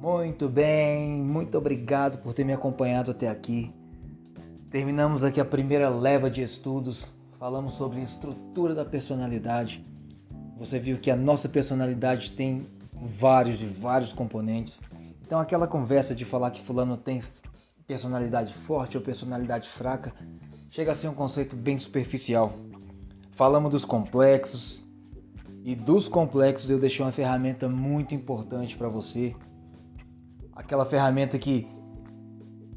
Muito bem, muito obrigado por ter me acompanhado até aqui. Terminamos aqui a primeira leva de estudos. Falamos sobre estrutura da personalidade. Você viu que a nossa personalidade tem vários e vários componentes. Então aquela conversa de falar que fulano tem personalidade forte ou personalidade fraca chega a ser um conceito bem superficial. Falamos dos complexos e dos complexos eu deixei uma ferramenta muito importante para você. Aquela ferramenta que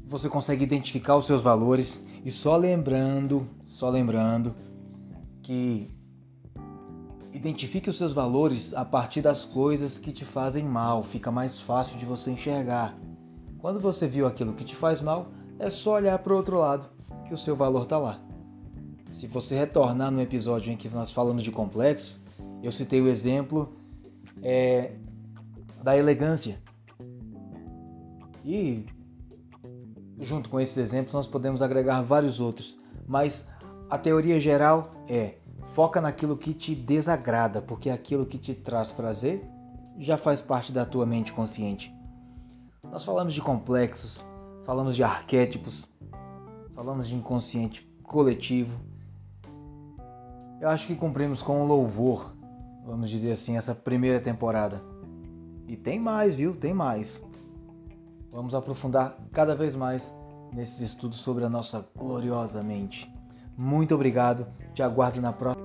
você consegue identificar os seus valores e só lembrando, só lembrando que identifique os seus valores a partir das coisas que te fazem mal, fica mais fácil de você enxergar. Quando você viu aquilo que te faz mal, é só olhar para o outro lado, que o seu valor está lá. Se você retornar no episódio em que nós falamos de complexos, eu citei o exemplo é, da elegância. E junto com esses exemplos nós podemos agregar vários outros, mas a teoria geral é foca naquilo que te desagrada, porque aquilo que te traz prazer já faz parte da tua mente consciente. Nós falamos de complexos, falamos de arquétipos, falamos de inconsciente coletivo. Eu acho que cumprimos com louvor, vamos dizer assim, essa primeira temporada. E tem mais, viu? Tem mais. Vamos aprofundar cada vez mais nesses estudos sobre a nossa gloriosa mente. Muito obrigado, te aguardo na próxima.